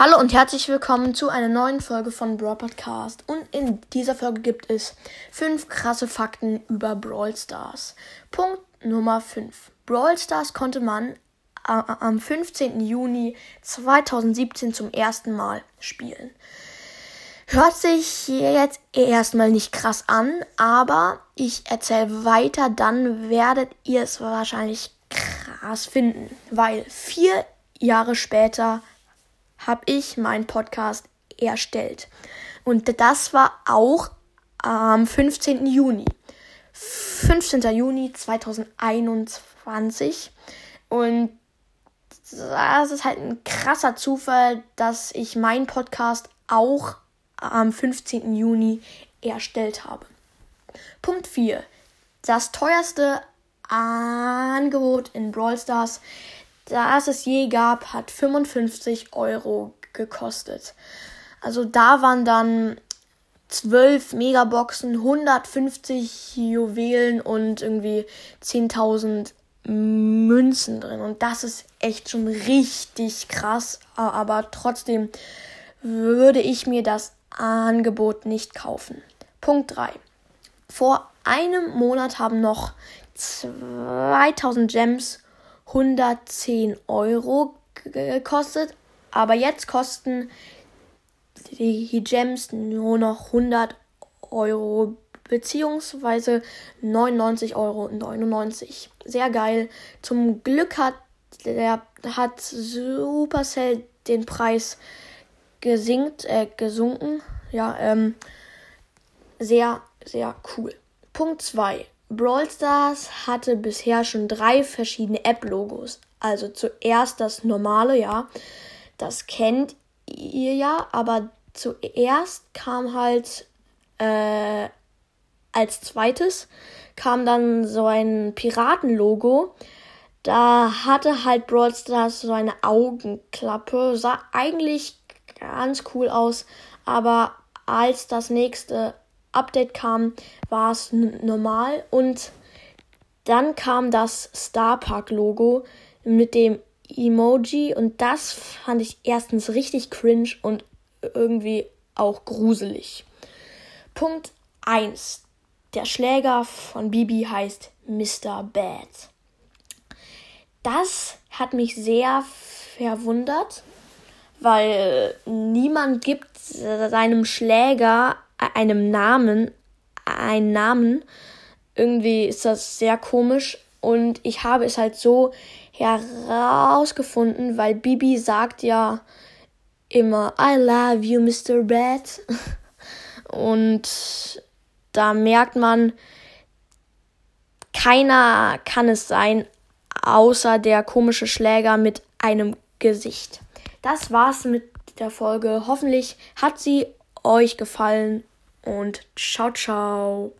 Hallo und herzlich willkommen zu einer neuen Folge von Brawl Podcast. Und in dieser Folge gibt es fünf krasse Fakten über Brawl Stars. Punkt Nummer 5. Brawl Stars konnte man äh, am 15. Juni 2017 zum ersten Mal spielen. Hört sich jetzt erstmal nicht krass an, aber ich erzähle weiter, dann werdet ihr es wahrscheinlich krass finden, weil vier Jahre später habe ich meinen Podcast erstellt. Und das war auch am 15. Juni. 15. Juni 2021. Und das ist halt ein krasser Zufall, dass ich meinen Podcast auch am 15. Juni erstellt habe. Punkt 4. Das teuerste Angebot in Brawl Stars das es je gab, hat 55 Euro gekostet. Also da waren dann 12 Megaboxen, 150 Juwelen und irgendwie 10.000 Münzen drin. Und das ist echt schon richtig krass. Aber trotzdem würde ich mir das Angebot nicht kaufen. Punkt 3. Vor einem Monat haben noch 2000 Gems 110 Euro gekostet, aber jetzt kosten die Gems nur noch 100 Euro beziehungsweise 99,99 Euro. Sehr geil. Zum Glück hat der hat Supercell den Preis gesinkt, äh, gesunken. Ja, ähm, sehr, sehr cool. Punkt 2. Brawl Stars hatte bisher schon drei verschiedene App-Logos. Also zuerst das normale, ja. Das kennt ihr ja, aber zuerst kam halt äh, als zweites kam dann so ein Piratenlogo. Da hatte halt Brawl Stars so eine Augenklappe. Sah eigentlich ganz cool aus, aber als das nächste Update kam, war es normal und dann kam das Starpark Logo mit dem Emoji und das fand ich erstens richtig cringe und irgendwie auch gruselig. Punkt 1. Der Schläger von Bibi heißt Mr. Bad. Das hat mich sehr verwundert, weil niemand gibt seinem Schläger einem Namen einen Namen. Irgendwie ist das sehr komisch und ich habe es halt so herausgefunden, weil Bibi sagt ja immer I love you, Mr. Bad. Und da merkt man, keiner kann es sein, außer der komische Schläger mit einem Gesicht. Das war's mit der Folge. Hoffentlich hat sie euch gefallen und ciao, ciao.